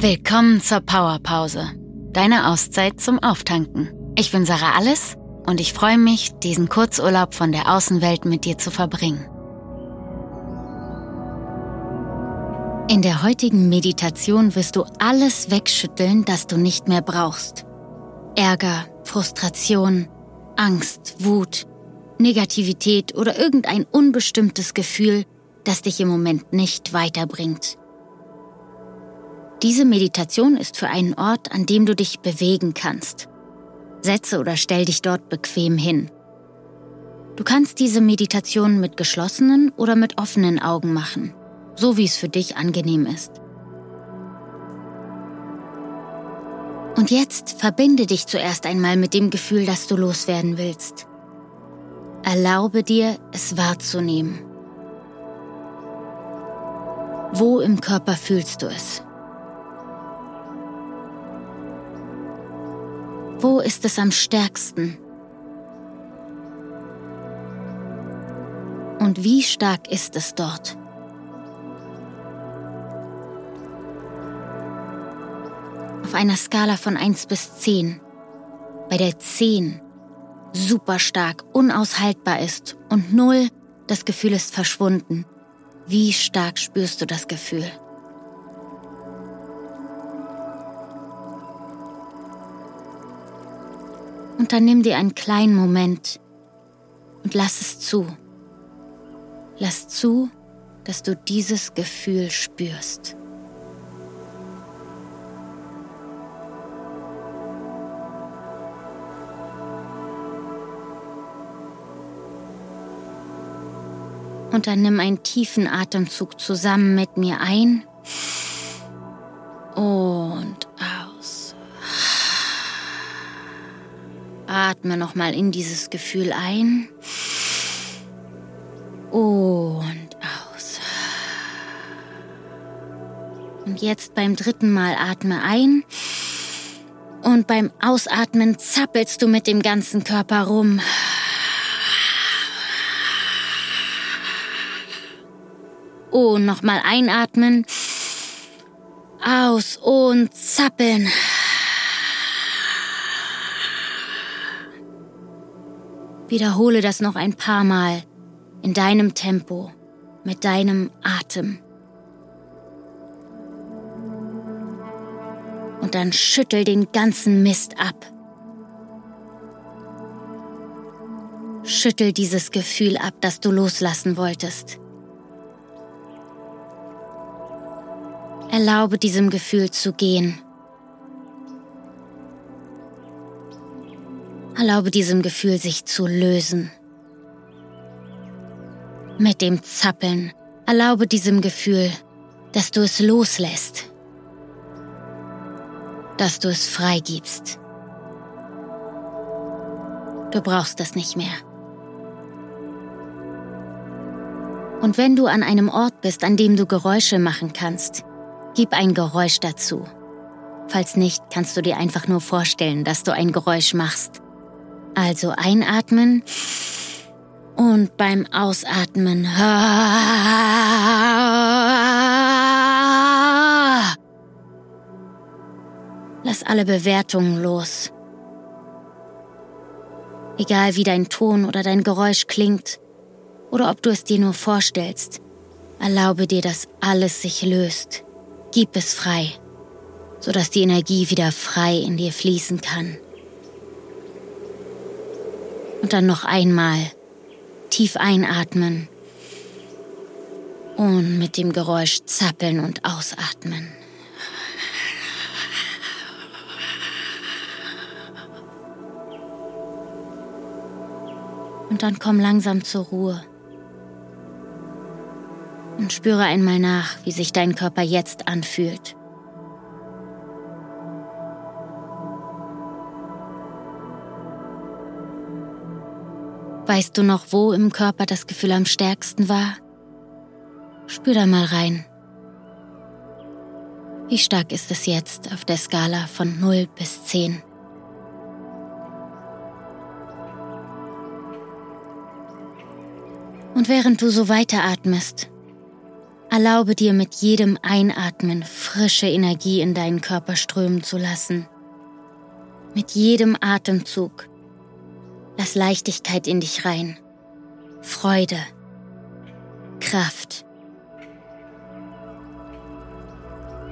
Willkommen zur Powerpause, deine Auszeit zum Auftanken. Ich bin Sarah Alles und ich freue mich, diesen Kurzurlaub von der Außenwelt mit dir zu verbringen. In der heutigen Meditation wirst du alles wegschütteln, das du nicht mehr brauchst. Ärger, Frustration, Angst, Wut, Negativität oder irgendein unbestimmtes Gefühl, das dich im Moment nicht weiterbringt. Diese Meditation ist für einen Ort, an dem du dich bewegen kannst. Setze oder stell dich dort bequem hin. Du kannst diese Meditation mit geschlossenen oder mit offenen Augen machen, so wie es für dich angenehm ist. Und jetzt verbinde dich zuerst einmal mit dem Gefühl, das du loswerden willst. Erlaube dir, es wahrzunehmen. Wo im Körper fühlst du es? Wo ist es am stärksten? Und wie stark ist es dort? Auf einer Skala von 1 bis 10, bei der 10 super stark, unaushaltbar ist und 0 das Gefühl ist verschwunden. Wie stark spürst du das Gefühl? Und dann nimm dir einen kleinen Moment und lass es zu. Lass zu, dass du dieses Gefühl spürst. Und dann nimm einen tiefen Atemzug zusammen mit mir ein Atme nochmal in dieses Gefühl ein und aus. Und jetzt beim dritten Mal atme ein und beim Ausatmen zappelst du mit dem ganzen Körper rum. Oh, nochmal einatmen. Aus und zappeln. Wiederhole das noch ein paar Mal in deinem Tempo, mit deinem Atem. Und dann schüttel den ganzen Mist ab. Schüttel dieses Gefühl ab, das du loslassen wolltest. Erlaube diesem Gefühl zu gehen. Erlaube diesem Gefühl sich zu lösen. Mit dem Zappeln erlaube diesem Gefühl, dass du es loslässt, dass du es freigibst. Du brauchst es nicht mehr. Und wenn du an einem Ort bist, an dem du Geräusche machen kannst, gib ein Geräusch dazu. Falls nicht, kannst du dir einfach nur vorstellen, dass du ein Geräusch machst. Also einatmen und beim Ausatmen. Lass alle Bewertungen los. Egal wie dein Ton oder dein Geräusch klingt oder ob du es dir nur vorstellst, erlaube dir, dass alles sich löst. Gib es frei, sodass die Energie wieder frei in dir fließen kann. Und dann noch einmal tief einatmen und mit dem Geräusch zappeln und ausatmen. Und dann komm langsam zur Ruhe und spüre einmal nach, wie sich dein Körper jetzt anfühlt. Weißt du noch, wo im Körper das Gefühl am stärksten war? Spür da mal rein. Wie stark ist es jetzt auf der Skala von 0 bis 10? Und während du so weiteratmest, Erlaube dir mit jedem Einatmen frische Energie in deinen Körper strömen zu lassen. Mit jedem Atemzug lass Leichtigkeit in dich rein, Freude, Kraft.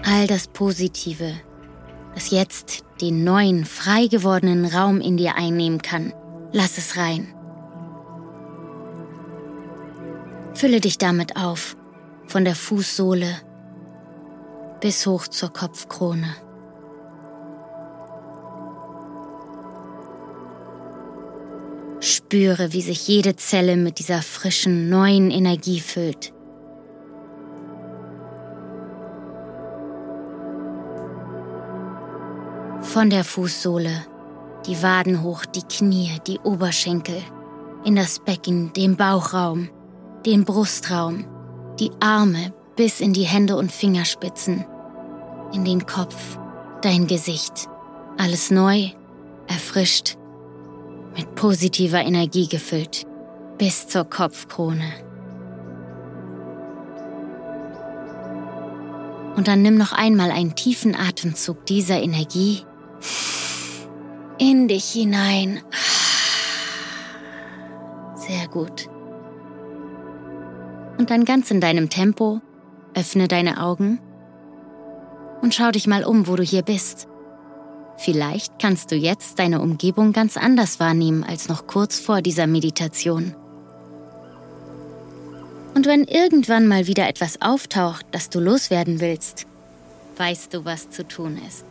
All das Positive, das jetzt den neuen, frei gewordenen Raum in dir einnehmen kann, lass es rein. Fülle dich damit auf von der Fußsohle bis hoch zur Kopfkrone. Spüre, wie sich jede Zelle mit dieser frischen, neuen Energie füllt. Von der Fußsohle, die Waden hoch, die Knie, die Oberschenkel, in das Becken, den Bauchraum, den Brustraum, die Arme bis in die Hände und Fingerspitzen, in den Kopf, dein Gesicht. Alles neu, erfrischt, mit positiver Energie gefüllt, bis zur Kopfkrone. Und dann nimm noch einmal einen tiefen Atemzug dieser Energie in dich hinein. Sehr gut und dann ganz in deinem Tempo öffne deine Augen und schau dich mal um, wo du hier bist. Vielleicht kannst du jetzt deine Umgebung ganz anders wahrnehmen als noch kurz vor dieser Meditation. Und wenn irgendwann mal wieder etwas auftaucht, das du loswerden willst, weißt du, was zu tun ist.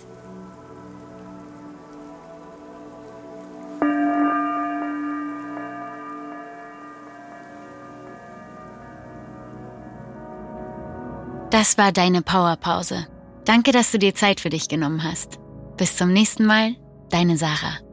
Das war deine Powerpause. Danke, dass du dir Zeit für dich genommen hast. Bis zum nächsten Mal, deine Sarah.